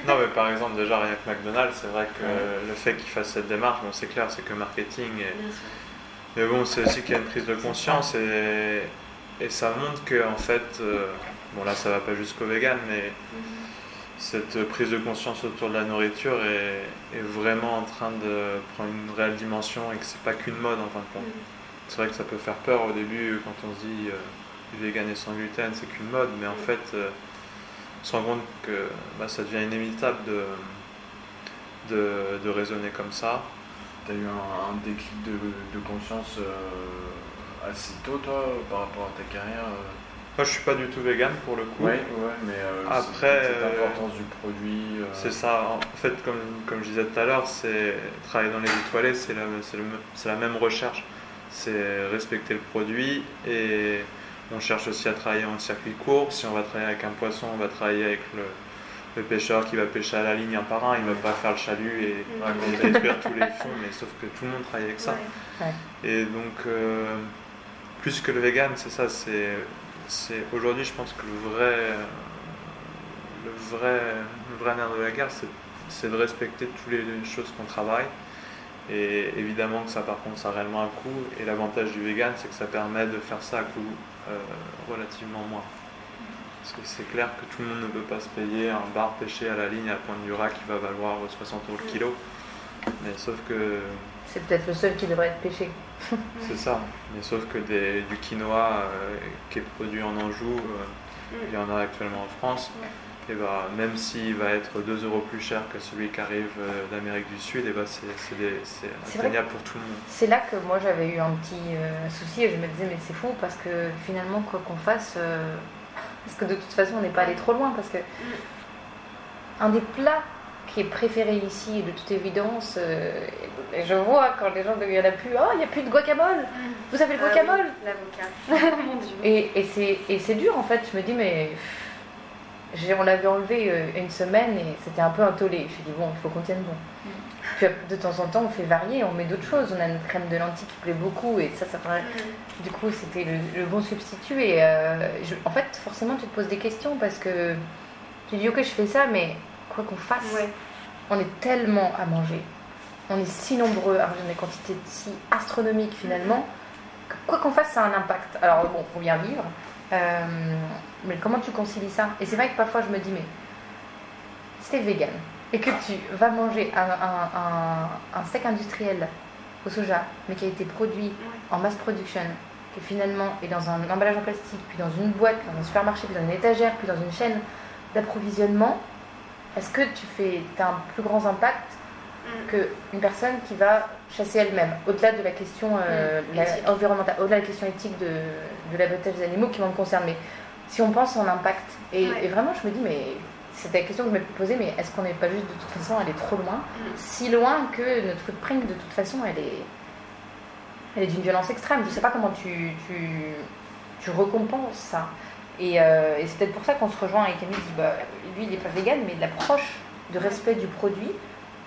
Non, mais par exemple, déjà, rien que McDonald's, c'est vrai que le fait qu'il fasse cette démarche, bon, c'est clair, c'est que marketing. Mais bon, c'est aussi qu'il y a une prise de conscience et, ça montre que, en fait, euh, bon, là, ça va pas jusqu'au vegan, mais cette prise de conscience autour de la nourriture est, vraiment en train de prendre une réelle dimension et que c'est pas qu'une mode, en fin de compte. C'est vrai que ça peut faire peur au début quand on se dit. Euh, vegan et sans gluten, c'est qu'une mode, mais en fait, euh, on se rend compte que bah, ça devient inévitable de, raisonner comme ça. Tu as eu un, déclic de, conscience euh, assez tôt, toi, par rapport à ta carrière euh Moi, je suis pas du tout vegan pour le coup. Oui, ouais, mais après, l'importance du produit. C'est ça. En fait, comme, comme je disais tout à l'heure, c'est travailler dans les étoilés, c'est la, la même recherche. C'est respecter le produit et on cherche aussi à travailler en circuit court. Si on va travailler avec un poisson, on va travailler avec le, pêcheur qui va pêcher à la ligne un par un. Il ne va pas faire le chalut et, détruire tous les fonds, mais sauf que tout le monde travaille avec ça. Et donc, euh, plus que le vegan, c'est ça. C'est, aujourd'hui, je pense que le vrai, le vrai, le vrai nerf de la guerre, c'est, de respecter toutes les choses qu'on travaille. Et évidemment que ça, par contre, ça a réellement un coût. Et l'avantage du vegan, c'est que ça permet de faire ça à coût euh, relativement moins. Parce que c'est clair que tout le monde ne peut pas se payer un bar pêché à la ligne à Pointe du Rat qui va valoir 60 euros le kilo. Mais sauf que. C'est peut-être le seul qui devrait être pêché. c'est ça. Mais sauf que des, du quinoa euh, qui est produit en Anjou, euh, il y en a actuellement en France et bah, même s'il va être 2 euros plus cher que celui qui arrive euh, d'Amérique du Sud, et bah, c'est atteignable pour tout le monde. C'est là que moi j'avais eu un petit euh, souci et je me disais mais c'est fou parce que finalement quoi qu'on fasse, euh, parce que de toute façon on n'est pas allé trop loin parce que un des plats qui est préféré ici de toute évidence, et je vois quand les gens il n'y en a plus, oh il n'y a plus de guacamole, vous avez le ah guacamole L'avocat, mon Dieu. Et, et c'est dur en fait, je me dis mais on l'avait enlevé euh, une semaine et c'était un peu un tollé. Je dit, bon, il faut qu'on tienne bon. Puis de temps en temps, on fait varier, on met d'autres choses. On a une crème de lentilles qui plaît beaucoup et ça, ça mm. Du coup, c'était le, bon substitut. Et euh, en fait, forcément, tu te poses des questions parce que tu dis, ok, je fais ça, mais quoi qu'on fasse, on est tellement à manger. On est si nombreux, à des quantités si astronomiques finalement, que quoi qu'on fasse, ça a un impact. Alors bon, faut bien vivre. Euh, mais comment tu concilies ça? Et c'est vrai que parfois je me dis, mais t'es vegan et que tu vas manger un, steak industriel au soja, mais qui a été produit en mass production, qui finalement est dans un emballage en plastique, puis dans une boîte, dans un supermarché, puis dans une étagère, puis dans une chaîne d'approvisionnement, est-ce que tu fais, as un plus grand impact mm. qu'une personne qui va chasser elle-même, au-delà de la question euh, mm. environnementale, au-delà de la question éthique de, de l'abattage des animaux qui vont me concerner si on pense en impact. Et, vraiment, je me dis, mais c'était la question que je me posais, mais est-ce qu'on n'est pas juste de toute façon aller trop loin mm. Si loin que notre footprint, de toute façon, elle est, elle est d'une violence extrême. Je ne sais pas comment tu, tu, tu recompenses ça. Et, euh, et c'est peut-être pour ça qu'on se rejoint avec Camille, dit, bah, lui, il n'est pas vegan, mais l'approche de respect du produit,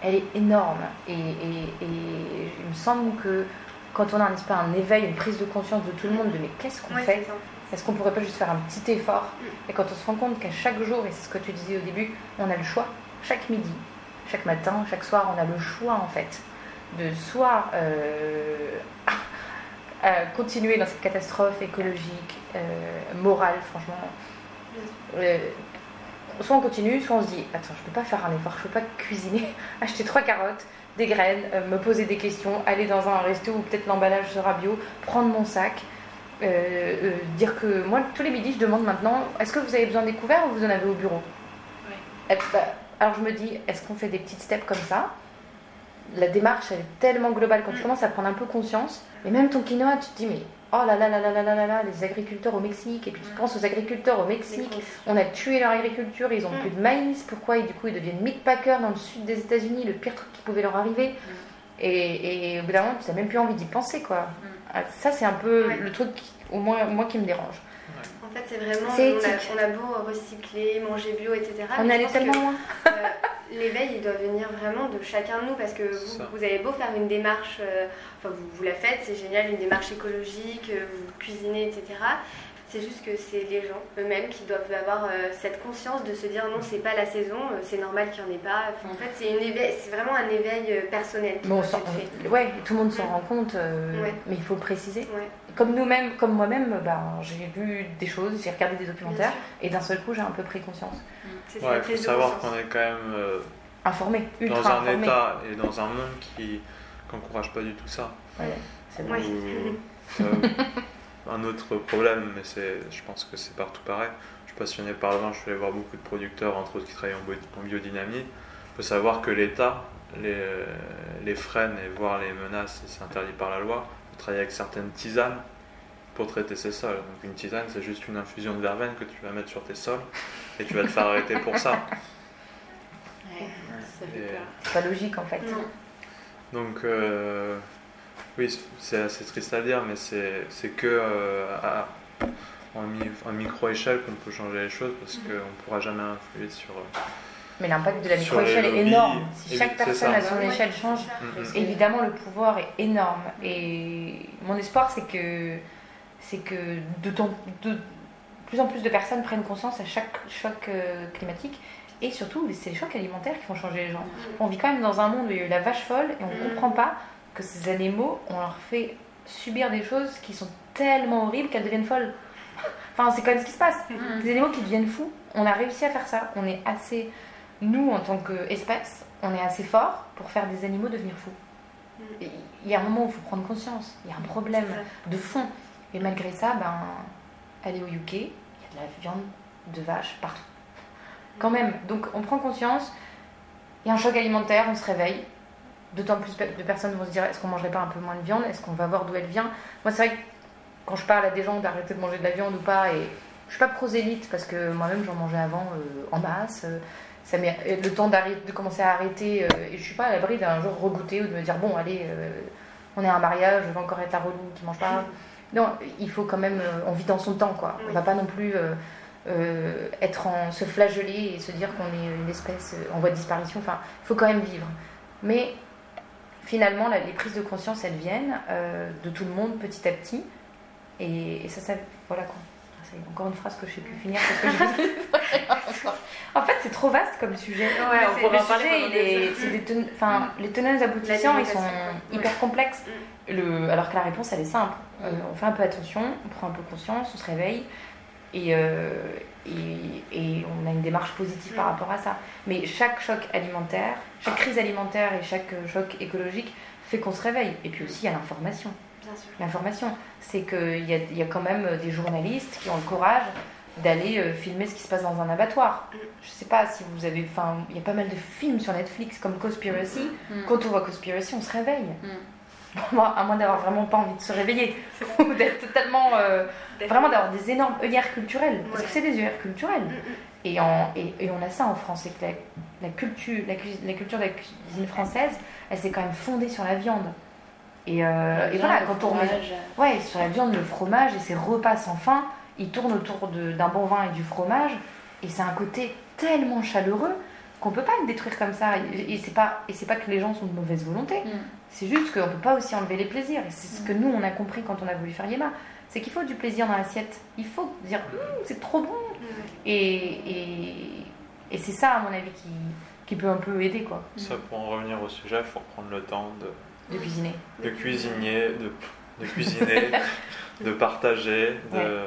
elle est énorme. Et, et, il me semble que quand on a un, un éveil, une prise de conscience de tout le monde de mais qu'est-ce qu'on fait est-ce qu'on pourrait pas juste faire un petit effort Et quand on se rend compte qu'à chaque jour, et c'est ce que tu disais au début, on a le choix, chaque midi, chaque matin, chaque soir, on a le choix en fait de soit euh, continuer dans cette catastrophe écologique, euh, morale, franchement, euh, soit on continue, soit on se dit attends, je peux pas faire un effort, je peux pas cuisiner, acheter trois carottes, des graines, euh, me poser des questions, aller dans un resto où peut-être l'emballage sera bio, prendre mon sac. Euh, euh, dire que moi, tous les midis, je demande maintenant est-ce que vous avez besoin des couverts ou vous en avez au bureau bah, Alors je me dis est-ce qu'on fait des petites steps comme ça? La démarche, elle est tellement globale. Quand tu mm. commences à prendre un peu conscience, et même ton quinoa, tu te dis mais oh là là là là là là là les agriculteurs au Mexique, et puis tu penses aux agriculteurs au Mexique, on a tué leur agriculture, ils ont mm. plus de maïs, pourquoi? Et du coup ils deviennent meat packers dans le sud des États-Unis, le pire truc qui pouvait leur arriver. Mm. Et, et, au bout d'un moment, tu n'as même plus envie d'y penser, quoi. Mm. Ah, ça, c'est un peu le truc, au moins, moi, qui me dérange. En fait, c'est vraiment. On a, beau recycler, manger bio, etc. On allait tellement loin. Euh, l'éveil, il doit venir vraiment de chacun de nous parce que vous, vous avez beau faire une démarche, euh, enfin, vous, vous, la faites, c'est génial, une démarche écologique, euh, vous cuisinez, etc. C'est juste que c'est les gens eux-mêmes qui doivent avoir cette conscience de se dire non, c'est pas la saison, c'est normal qu'il n'y en ait pas. en fait, c'est vraiment un éveil personnel. bon, ouais, tout le monde s'en rend compte, mais il faut le préciser comme nous-mêmes, comme moi-même, ben, j'ai vu des choses, j'ai regardé des documentaires, et d'un seul coup, j'ai un peu pris conscience. Il faut savoir qu'on est quand même euh, informé, dans un état et dans un monde qui n'encourage pas du tout ça. c'est vrai. Euh, un autre problème, mais je pense que c'est partout pareil. Je suis passionné par le vin, je suis allé voir beaucoup de producteurs, entre autres qui travaillent en, biodynamie. Il faut savoir que l'État les, les freine et voire les menace, c'est interdit par la loi travailler avec certaines tisanes pour traiter ces sols. Donc une tisane, c'est juste une infusion de verveine que tu vas mettre sur tes sols et tu vas te faire arrêter pour ça. c'est pas logique en fait. Donc euh, oui, c'est assez triste à dire, mais c'est que euh, à, en, micro-échelle qu'on peut changer les choses parce qu'on ne pourra jamais influer sur... Euh, mais l'impact de la micro-échelle est énorme. Si chaque personne à son échelle change, évidemment le pouvoir est énorme. Et mon espoir, c'est que, c'est que de, de, plus en plus de personnes prennent conscience à chaque choc euh, climatique. Et surtout, c'est les chocs alimentaires qui font changer les gens. On vit quand même dans un monde où il y a eu la vache folle et on ne comprend pas que ces animaux, on leur fait subir des choses qui sont tellement horribles qu'elles deviennent folles. enfin, c'est quand même ce qui se passe. Des animaux qui deviennent fous, on a réussi à faire ça. On est assez nous, en tant qu'espèce, on est assez fort pour faire des animaux devenir fous. Mm. Il y a un moment où il faut prendre conscience, il y a un problème de fond. Et malgré ça, ben, aller au UK, il y a de la viande de vache partout. Quand même, donc on prend conscience, il y a un choc alimentaire, on se réveille. D'autant plus de personnes vont se dire est-ce qu'on mangerait pas un peu moins de viande? Est-ce qu'on va voir d'où elle vient? Moi, c'est vrai que quand je parle à des gens d'arrêter de manger de la viande ou pas, et je suis pas prosélite parce que moi-même j'en mangeais avant euh, en masse. Euh, ça met le temps de commencer à arrêter. Euh, et je suis pas à l'abri d'un jour regoûter ou de me dire bon, allez, on est à un mariage, je vais encore être la relou qui mange pas. Non, il faut quand même. On vit dans son temps, quoi. On va pas non plus être en se flageller et se dire qu'on est une espèce en voie de disparition. Enfin, il faut quand même vivre. Mais finalement, les prises de conscience, elles viennent de tout le monde petit à petit. Et, et ça, ça, voilà quoi. C'est encore une phrase que je sais plus finir parce que En fait, c'est trop vaste comme sujet. Ouais, on pourrait en parler. des enfin, mm. Les tenants aboutissants, ils sont hyper complexes. Mm. Le... Alors que la réponse, elle est simple. Mm. Euh, on fait un peu attention, on prend un peu conscience, on se réveille. Et, euh, et, et, on a une démarche positive par rapport à ça. Mais chaque choc alimentaire, chaque crise alimentaire et chaque choc écologique fait qu'on se réveille. Et puis aussi, il y a l'information. L'information, c'est qu'il y, y a, quand même des journalistes qui ont le courage d'aller euh, filmer ce qui se passe dans un abattoir. Mm. Je sais pas si vous avez. Enfin, il y a pas mal de films sur Netflix comme Conspiracy. Mm. Quand on voit Conspiracy, on se réveille. Mm. à moins d'avoir vraiment pas envie de se réveiller ou d'être totalement. Euh, vraiment d'avoir des énormes œillères culturelles. Parce que c'est des œillères culturelles. Et, en, et, on a ça en France, c'est que la, culture, la, culture de la cuisine française, elle s'est quand même fondée sur la viande. Et, euh, et voilà, quand on remet. Ouais, sur la viande, le fromage et ses repas sans fin il tourne autour d'un bon vin et du fromage, et c'est un côté tellement chaleureux qu'on peut pas le détruire comme ça. Et c'est pas et c'est pas que les gens sont de mauvaise volonté. Mm. C'est juste qu'on peut pas aussi enlever les plaisirs. Et c'est ce que mm. nous on a compris quand on a voulu faire Yema, c'est qu'il faut du plaisir dans l'assiette. Il faut dire hum, c'est trop bon. Mm. Et, et, et c'est ça à mon avis qui, qui peut un peu aider quoi. Ça pour en revenir au sujet, il faut prendre le temps de de cuisiner, de cuisiner, de, de cuisiner, de partager, de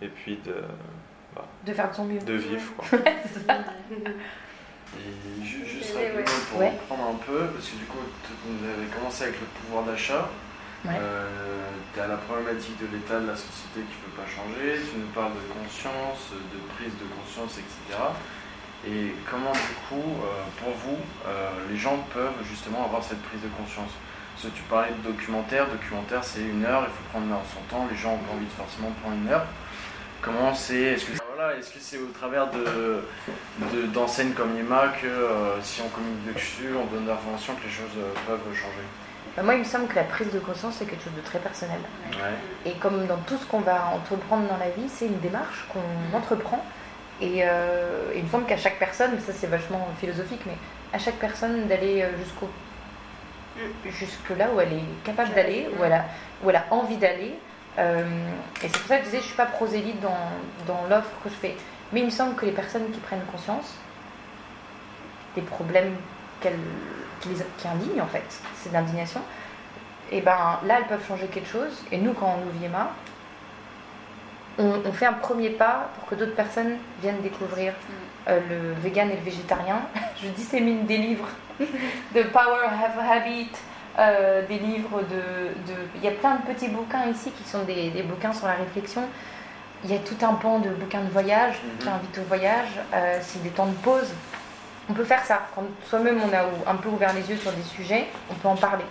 et puis de, de de faire de son mieux. De vivre, quoi. Et juste rapidement pour reprendre un peu, parce que du coup, vous avez commencé avec le pouvoir d'achat. Euh, tu as la problématique de l'état de la société qui ne peut pas changer, tu nous parles de conscience, de prise de conscience, etc. Et comment du coup, euh, pour vous, euh, les gens peuvent justement avoir cette prise de conscience? Parce que tu parlais de documentaire, documentaire c'est une heure, il faut prendre son temps, les gens ont pas envie de forcément prendre une heure. Comment c'est Est-ce que est-ce que c'est au travers de, d'enseignes comme IMA que si on communique dessus, on donne l'information que les choses peuvent changer? Bah, moi, il me semble que la prise de conscience, c'est quelque chose de très personnel. Et comme dans tout ce qu'on va entreprendre dans la vie, c'est une démarche qu'on entreprend. Et euh, il me semble qu'à chaque personne, ça c'est vachement philosophique, mais à chaque personne d'aller euh, jusqu'au jusque là où elle est capable d'aller, où, elle a, où elle a envie d'aller. Euh, et c'est pour ça que je disais, je ne suis pas prosélyte dans, dans l'offre que je fais. Mais il me semble que les personnes qui prennent conscience des problèmes qu'elles qui, les, qui indigne en fait, c'est de l'indignation, et ben là elles peuvent changer quelque chose. Et nous, quand on ouvre Yema, on, fait un premier pas pour que d'autres personnes viennent découvrir mm. euh, le vegan et le végétarien. Je dissémine des livres de Power of Habit, euh, des livres de, Il y a plein de petits bouquins ici qui sont des, bouquins sur la réflexion. Il y a tout un pan de bouquins de voyage qui mm-hmm. invitent au voyage. Euh, c'est des temps de pause on peut faire ça. Quand soi-même on a un peu ouvert les yeux sur des sujets, on peut en parler.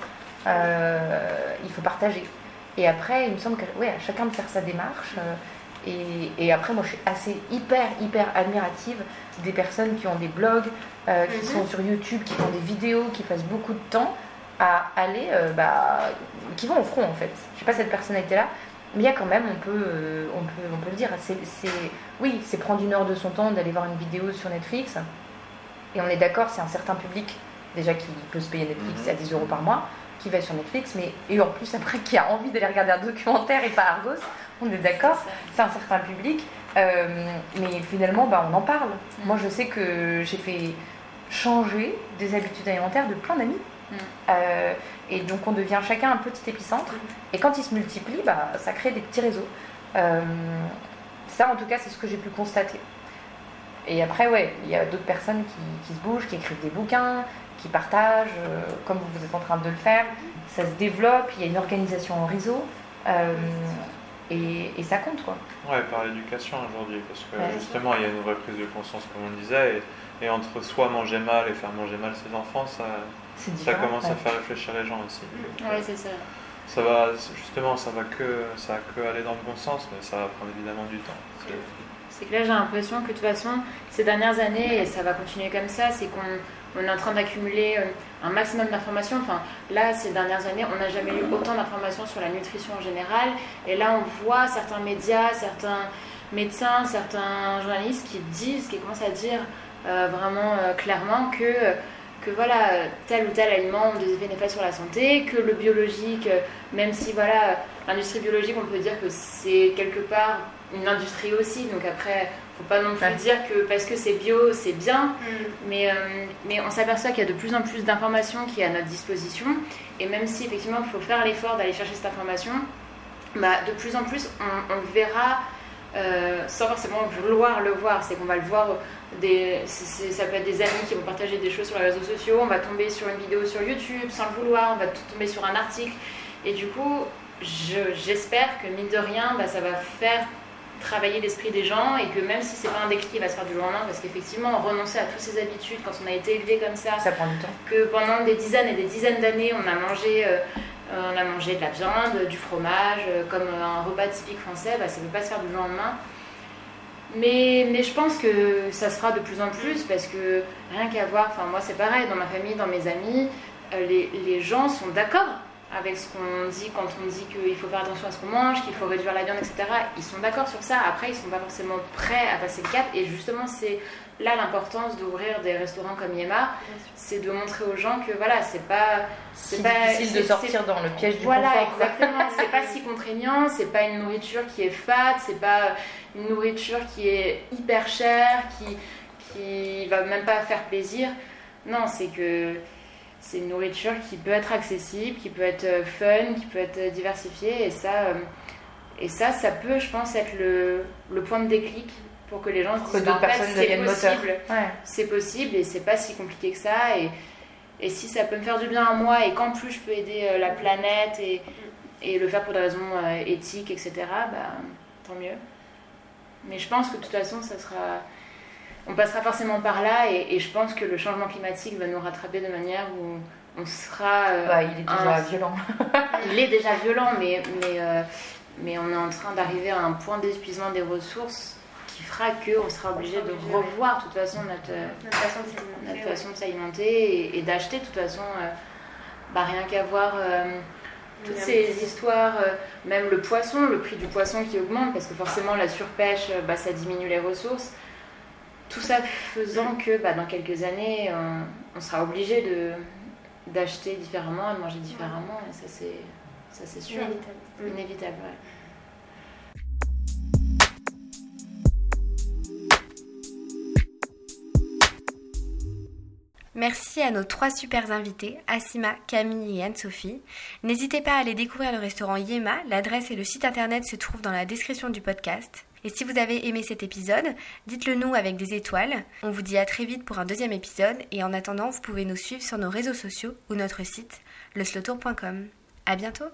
Euh, il faut partager. Et après, il me semble que ouais, à chacun de faire sa démarche. Et, après, moi, je suis assez hyper, hyper admirative des personnes qui ont des blogs, euh, qui mhm. sont sur YouTube, qui font des vidéos, qui passent beaucoup de temps à aller, bah, qui vont au front en fait. Je sais pas cette personnalité-là, mais il y a quand même, on peut, on peut, on peut le dire, c'est, oui, c'est prendre une heure de son temps d'aller voir une vidéo sur Netflix. Et on est d'accord, c'est un certain public déjà qui peut se payer Netflix mhm. à 10 euros par mois, qui va sur Netflix, mais et en plus après qui a envie d'aller regarder un documentaire et pas Argos, on est d'accord, c'est un certain public, euh, mais finalement bah, on en parle. Mhm. Moi je sais que j'ai fait changer des habitudes alimentaires de plein d'amis. Euh, et donc on devient chacun un petit épicentre, et quand ils se multiplient, bah, ça crée des petits réseaux. Euh, ça en tout cas c'est ce que j'ai pu constater. Et après, ouais, il y a d'autres personnes qui, se bougent, qui écrivent des bouquins, qui partagent, euh, comme vous êtes en train de le faire. Ça se développe, il y a une organisation en réseau. Et, ça compte, quoi. Ouais, par l'éducation aujourd'hui, parce que justement, il y a une vraie prise de conscience, comme on le disait, et, entre soi manger mal et faire manger mal ses enfants, ça, ça commence à faire réfléchir les gens aussi. Oui, c'est ça. Ça va, justement, ça va que, ça va que aller dans le bon sens, mais ça va prendre évidemment du temps c'est que là j'ai l'impression que de toute façon, ces dernières années, et ça va continuer comme ça, c'est qu'on est en train d'accumuler euh, un maximum d'informations. Enfin, là, ces dernières années, on n'a jamais eu autant d'informations sur la nutrition en général. Et là, on voit certains médias, certains médecins, certains journalistes qui disent, qui commencent à dire euh, vraiment euh, clairement que, que voilà, tel ou tel aliment a des effets néfastes sur la santé, que le biologique, même si voilà, l'industrie biologique, on peut dire que c'est quelque part une industrie aussi. Donc après, faut pas non plus dire que parce que c'est bio, c'est bien. Mm. Mais, euh, mais on s'aperçoit qu'il y a de plus en plus d'informations qui est à notre disposition. Et même si effectivement il faut faire l'effort d'aller chercher cette information, bah, de plus en plus on, on verra. Euh, sans forcément vouloir le voir, c'est qu'on va le voir, des, ça peut être des amis qui vont partager des choses sur les réseaux sociaux, on va tomber sur une vidéo sur YouTube sans le vouloir, on va tomber sur un article, et du coup, j'espère que mine de rien, bah, ça va faire travailler l'esprit des gens et que même si c'est pas un déclic qui va se faire du jour au lendemain, parce qu'effectivement, renoncer à toutes ces habitudes quand on a été élevé comme ça, ça prend du temps. Que pendant des dizaines et des dizaines d'années, on a mangé. Euh, on a mangé de la viande, du fromage, euh, comme un repas typique français, bah, ça ne peut pas se faire du jour au lendemain. Mais, je pense que ça se fera de plus en plus parce que rien qu'à voir, enfin moi c'est pareil, dans ma famille, dans mes amis, euh, les, gens sont d'accord avec ce qu'on dit quand on dit qu'il faut faire attention à ce qu'on mange, qu'il faut réduire la viande, etc. Ils sont d'accord sur ça. Après, ils sont pas forcément prêts à passer le cap. Et justement, c'est là l'importance d'ouvrir des restaurants comme Yema, c'est de montrer aux gens que voilà, c'est pas c'est pas difficile de sortir dans le piège du voilà, exactement. c'est pas si contraignant. C'est pas une nourriture qui est fade. C'est pas une nourriture qui est hyper chère, qui qui va même pas faire plaisir. Non, c'est que c'est une nourriture qui peut être accessible, qui peut être euh, fun, qui peut être diversifiée. Et ça, euh, et ça, ça peut, je pense, être le, le point de déclic pour que les gens se disent en fait, c'est possible. C'est possible et c'est pas si compliqué que ça. Et, et si ça peut me faire du bien à moi et qu'en plus je peux aider euh, la planète et, et le faire pour des raisons euh, éthiques, etc., bah, tant mieux. Mais je pense que de toute façon, ça sera. On passera forcément par là et, je pense que le changement climatique va nous rattraper de manière où on sera. Euh, bah, il est déjà violent. il est déjà violent, mais, mais, mais on est en train d'arriver à un point d'épuisement des ressources qui fera qu'on sera obligé de revoir de toute façon notre, notre façon de s'alimenter et, d'acheter de toute façon, euh, bah, rien qu'à voir euh, toutes ces histoires, euh, même le poisson, le prix du poisson qui augmente parce que forcément la surpêche, bah, ça diminue les ressources. Tout ça faisant que bah, dans quelques années, on, sera obligé de d'acheter différemment, de manger différemment, et ça c'est ça c'est sûr, inévitable. inévitable Merci à nos trois super invités, Asima, Camille et Anne-Sophie. N'hésitez pas à aller découvrir le restaurant Yema, l'adresse et le site internet se trouvent dans la description du podcast. Et si vous avez aimé cet épisode, dites-le nous avec des étoiles. On vous dit à très vite pour un deuxième épisode et en attendant, vous pouvez nous suivre sur nos réseaux sociaux ou notre site, leslotour.com. À bientôt!